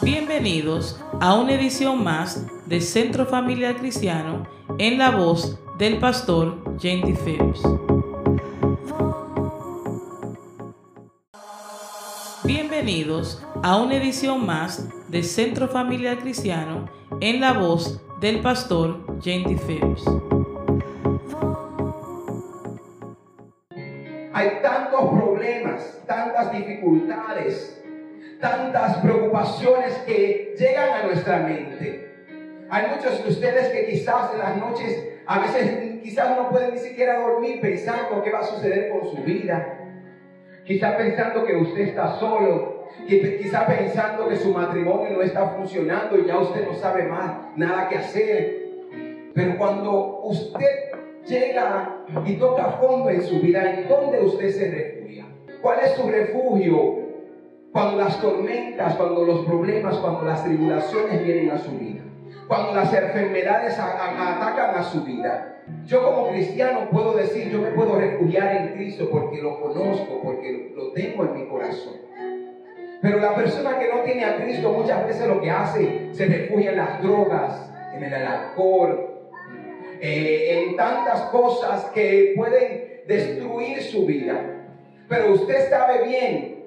Bienvenidos a una edición más de Centro Familiar Cristiano en la voz del pastor Jendy Phillips. Bienvenidos a una edición más de Centro Familiar Cristiano en la voz del pastor Jendy Phillips. Hay tantos problemas, tantas dificultades, tantas preocupaciones que llegan a nuestra mente. Hay muchos de ustedes que quizás en las noches, a veces quizás no pueden ni siquiera dormir pensando qué va a suceder con su vida. Quizás pensando que usted está solo, quizás pensando que su matrimonio no está funcionando y ya usted no sabe más nada que hacer. Pero cuando usted llega y toca fondo en su vida, ¿en dónde usted se refugia? ¿Cuál es su refugio cuando las tormentas, cuando los problemas, cuando las tribulaciones vienen a su vida? Cuando las enfermedades atacan a su vida. Yo como cristiano puedo decir, yo me puedo refugiar en Cristo porque lo conozco, porque lo tengo en mi corazón. Pero la persona que no tiene a Cristo muchas veces lo que hace, se refugia en las drogas, en el alcohol, eh, en tantas cosas que pueden destruir su vida. Pero usted sabe bien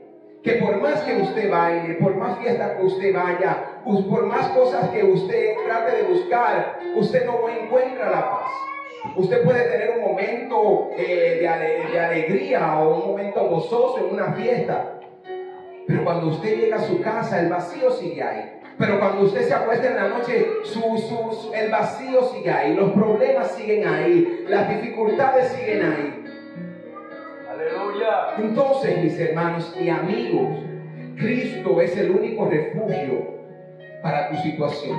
que por más que usted baile, por más fiesta que usted vaya, por más cosas que usted trate de buscar, usted no encuentra la paz. Usted puede tener un momento eh, de, alegría o un momento gozoso en una fiesta, pero cuando usted llega a su casa, el vacío sigue ahí. Pero cuando usted se acuesta en la noche, el vacío sigue ahí, los problemas siguen ahí, las dificultades siguen ahí. Entonces, mis hermanos y amigos, Cristo es el único refugio para tu situación.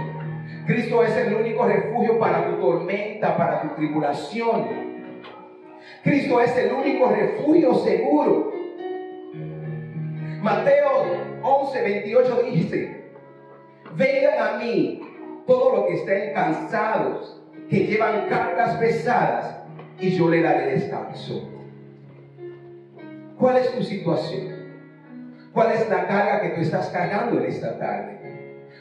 Cristo es el único refugio para tu tormenta, para tu tribulación. Cristo es el único refugio seguro. Mateo 11, 28 dice, Vengan a mí todos los que estén cansados, que llevan cargas pesadas, y yo le daré descanso. ¿Cuál es tu situación? ¿Cuál es la carga que tú estás cargando en esta tarde?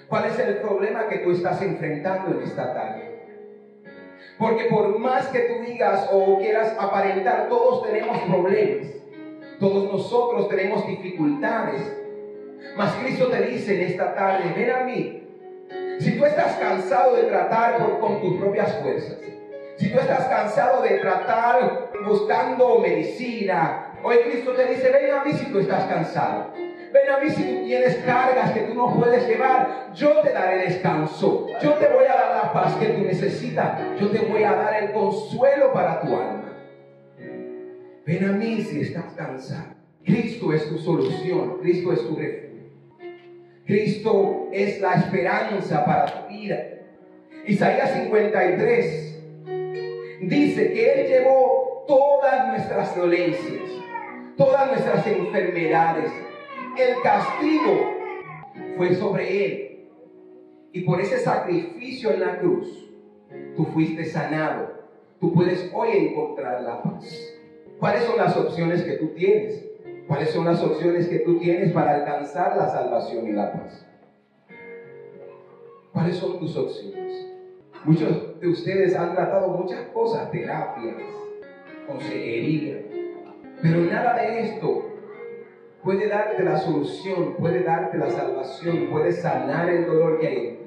¿Cuál es el problema que tú estás enfrentando en esta tarde? Porque por más que tú digas o quieras aparentar, todos tenemos problemas. Todos nosotros tenemos dificultades. Mas Cristo te dice en esta tarde, ven a mí. Si tú estás cansado de tratar con tus propias fuerzas, si tú estás cansado de tratar buscando medicina, hoy Cristo te dice, ven a mí si tú estás cansado. Ven a mí si tú tienes cargas que tú no puedes llevar. Yo te daré descanso. Yo te voy a dar la paz que tú necesitas. Yo te voy a dar el consuelo para tu alma. Ven a mí si estás cansado. Cristo es tu solución. Cristo es tu refugio. Cristo es la esperanza para tu vida. Isaías 53 dice que Él llevó todas nuestras dolencias, todas nuestras enfermedades. El castigo fue sobre Él. Y por ese sacrificio en la cruz, tú fuiste sanado. Tú puedes hoy encontrar la paz. ¿Cuáles son las opciones que tú tienes? ¿Cuáles son las opciones que tú tienes para alcanzar la salvación y la paz? ¿Cuáles son tus opciones? Muchos de ustedes han tratado muchas cosas, terapias, consejería, pero nada de esto puede darte la solución, puede darte la salvación, puede sanar el dolor que hay.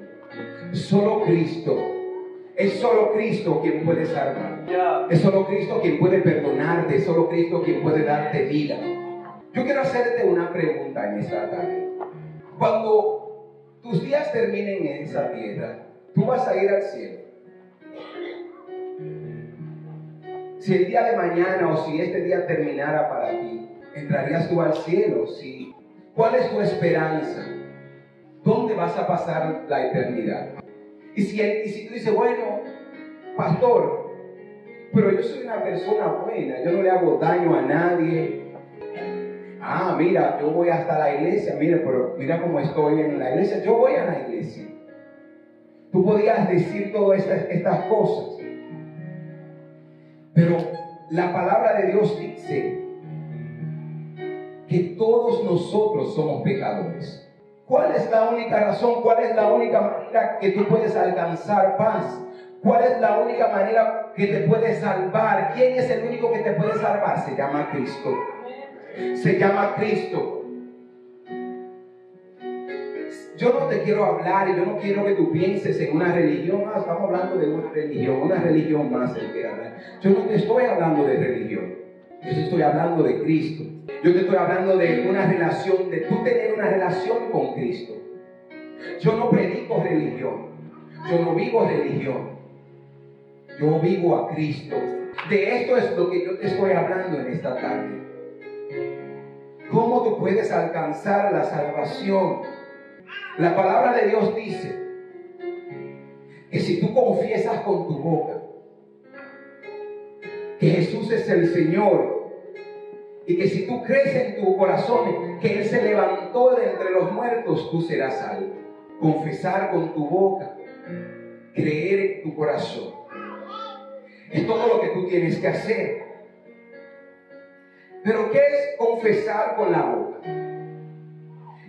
Solo Cristo. Es solo Cristo quien puede salvar. Es solo Cristo quien puede perdonarte. Es solo Cristo quien puede darte vida. Yo quiero hacerte una pregunta en esta tarde. Cuando tus días terminen en esa tierra, tú vas a ir al cielo. Si el día de mañana o si este día terminara para ti, entrarías tú al cielo. Si, ¿Cuál es tu esperanza? ¿Dónde vas a pasar la eternidad? Y si, y si tú dices, bueno, pastor, pero yo soy una persona buena, yo no le hago daño a nadie, Ah, mira, yo voy hasta la iglesia, mira, pero mira cómo estoy en la iglesia, yo voy a la iglesia. Tú podías decir todas estas, estas cosas, pero la palabra de Dios dice que todos nosotros somos pecadores. ¿Cuál es la única razón? ¿Cuál es la única manera que tú puedes alcanzar paz? ¿Cuál es la única manera que te puede salvar? ¿Quién es el único que te puede salvar? Se llama Cristo. Se llama Cristo. Yo no te quiero hablar y yo no quiero que tú pienses en una religión. Ah, estamos hablando de una religión, una religión más. Yo no te estoy hablando de religión. Yo te estoy hablando de Cristo. Yo te estoy hablando de una relación, de tú tener una relación con Cristo. Yo no predico religión. Yo no vivo religión. Yo vivo a Cristo. De esto es lo que yo te estoy hablando en esta tarde. ¿Cómo tú puedes alcanzar la salvación? La palabra de Dios dice que si tú confiesas con tu boca que Jesús es el Señor y que si tú crees en tu corazón que Él se levantó de entre los muertos, tú serás salvo. Confesar con tu boca, creer en tu corazón es todo lo que tú tienes que hacer. Pero ¿qué es confesar con la boca?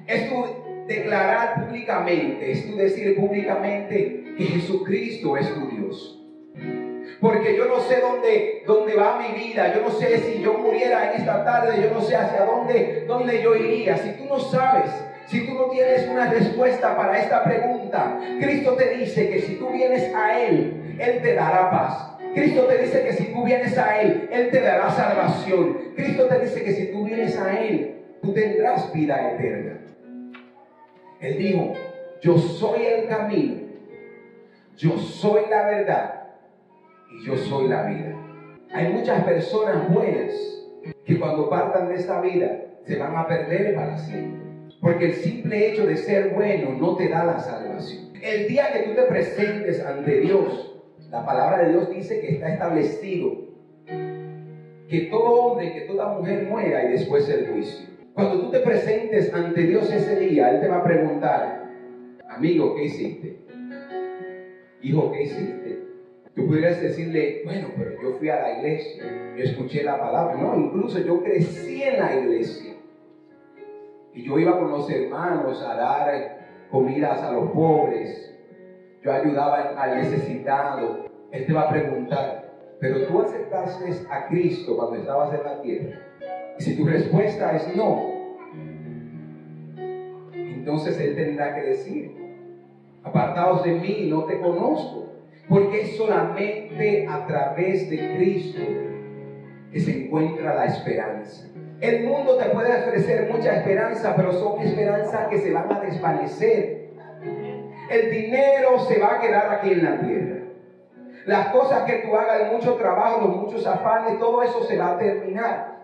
Es tu declarar públicamente, es tu decir públicamente que Jesucristo es tu Dios. Porque yo no sé dónde, dónde va mi vida, yo no sé si yo muriera en esta tarde, yo no sé hacia dónde, dónde yo iría. Si tú no sabes, si tú no tienes una respuesta para esta pregunta, Cristo te dice que si tú vienes a Él, Él te dará paz. Cristo te dice que si tú vienes a Él, Él te dará salvación. Cristo te dice que si tú vienes a Él, tú tendrás vida eterna. Él dijo, yo soy el camino, yo soy la verdad y yo soy la vida. Hay muchas personas buenas que cuando partan de esta vida se van a perder para siempre. Porque el simple hecho de ser bueno no te da la salvación. El día que tú te presentes ante Dios, la palabra de Dios dice que está establecido que todo hombre, que toda mujer muera y después el juicio. Cuando tú te presentes ante Dios ese día, Él te va a preguntar, amigo, ¿qué hiciste? Hijo, ¿qué hiciste? Tú pudieras decirle, bueno, pero yo fui a la iglesia, yo escuché la palabra. No, incluso yo crecí en la iglesia. Y yo iba con los hermanos a dar comidas a los pobres, yo ayudaba al necesitado. Él te va a preguntar, pero tú aceptaste a Cristo cuando estabas en la tierra. Si tu respuesta es no, entonces Él tendrá que decir, apartados de mí, no te conozco. Porque es solamente a través de Cristo que se encuentra la esperanza. El mundo te puede ofrecer mucha esperanza, pero son esperanzas que se van a desvanecer el dinero se va a quedar aquí en la tierra. Las cosas que tú hagas, el mucho trabajo, los muchos afanes, todo eso se va a terminar.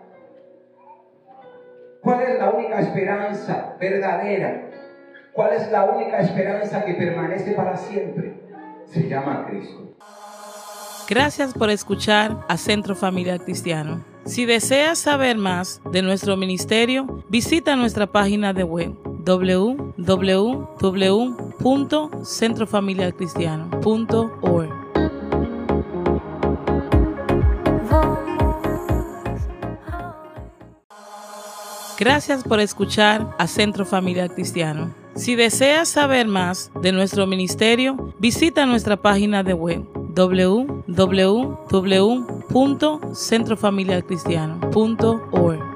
¿Cuál es la única esperanza verdadera? ¿Cuál es la única esperanza que permanece para siempre? Se llama Cristo. Gracias por escuchar a Centro Familiar Cristiano. Si deseas saber más de nuestro ministerio, visita nuestra página de web www.centrofamiliarcristiano.org. Gracias por escuchar a Centro Familiar Cristiano. Si deseas saber más de nuestro ministerio, visita nuestra página de web www.centrofamiliarcristiano.org.